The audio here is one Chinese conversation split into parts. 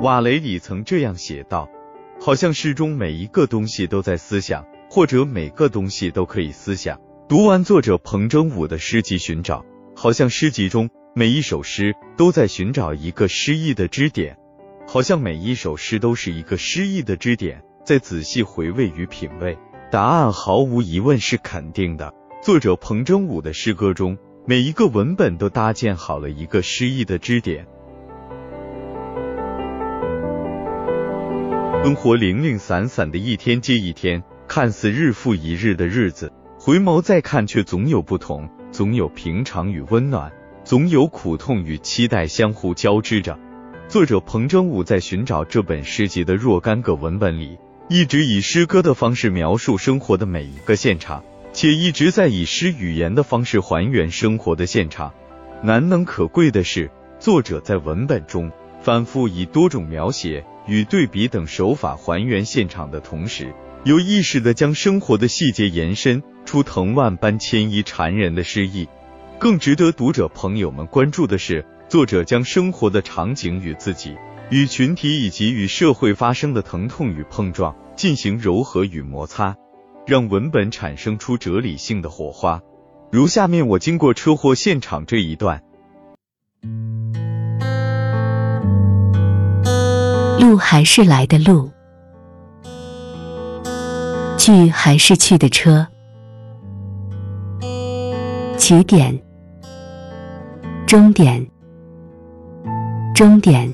瓦雷里曾这样写道：“好像诗中每一个东西都在思想，或者每个东西都可以思想。”读完作者彭征武的诗集《寻找》，好像诗集中每一首诗都在寻找一个诗意的支点，好像每一首诗都是一个诗意的支点。在仔细回味与品味，答案毫无疑问是肯定的。作者彭征武的诗歌中，每一个文本都搭建好了一个诗意的支点。生活零零散散的一天接一天，看似日复一日的日子，回眸再看，却总有不同，总有平常与温暖，总有苦痛与期待相互交织着。作者彭征武在寻找这本诗集的若干个文本里，一直以诗歌的方式描述生活的每一个现场，且一直在以诗语言的方式还原生活的现场。难能可贵的是，作者在文本中反复以多种描写。与对比等手法还原现场的同时，有意识的将生活的细节延伸出藤蔓般牵衣缠人的诗意。更值得读者朋友们关注的是，作者将生活的场景与自己、与群体以及与社会发生的疼痛与碰撞进行柔和与摩擦，让文本产生出哲理性的火花。如下面我经过车祸现场这一段。路还是来的路，去还是去的车，起点，终点，终点，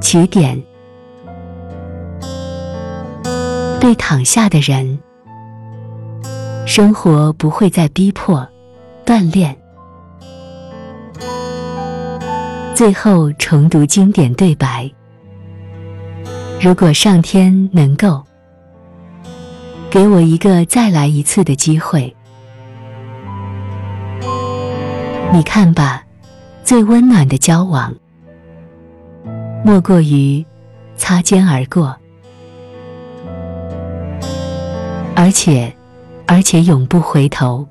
起点。对躺下的人，生活不会再逼迫锻炼。最后重读经典对白。如果上天能够给我一个再来一次的机会，你看吧，最温暖的交往，莫过于擦肩而过，而且，而且永不回头。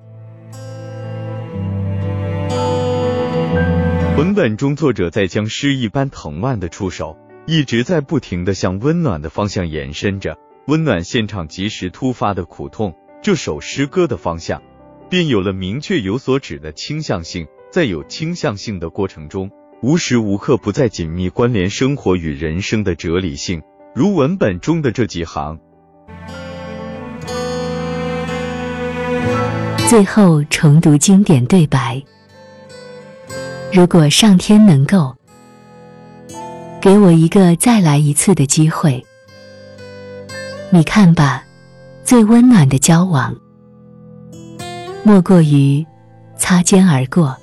文本中，作者在将诗一般藤蔓的触手，一直在不停的向温暖的方向延伸着，温暖现场及时突发的苦痛。这首诗歌的方向，便有了明确有所指的倾向性。在有倾向性的过程中，无时无刻不在紧密关联生活与人生的哲理性。如文本中的这几行，最后重读经典对白。如果上天能够给我一个再来一次的机会，你看吧，最温暖的交往，莫过于擦肩而过。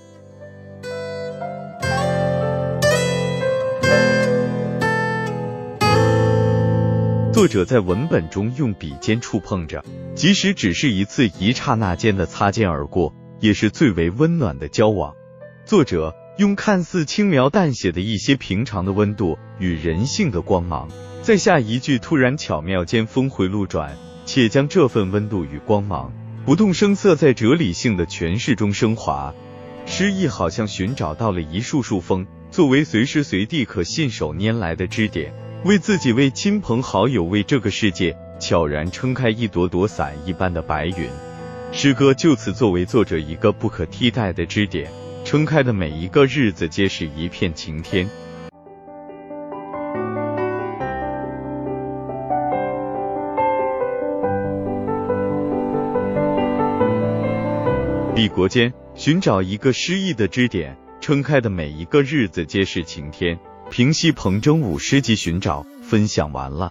作者在文本中用笔尖触碰着，即使只是一次一刹那间的擦肩而过，也是最为温暖的交往。作者用看似轻描淡写的一些平常的温度与人性的光芒，在下一句突然巧妙间峰回路转，且将这份温度与光芒不动声色在哲理性的诠释中升华。诗意好像寻找到了一束束风，作为随时随地可信手拈来的支点，为自己、为亲朋好友、为这个世界悄然撑开一朵朵伞一般的白云。诗歌就此作为作者一个不可替代的支点。撑开的每一个日子，皆是一片晴天。帝国间寻找一个诗意的支点，撑开的每一个日子，皆是晴天。平息彭征武诗集寻找分享完了。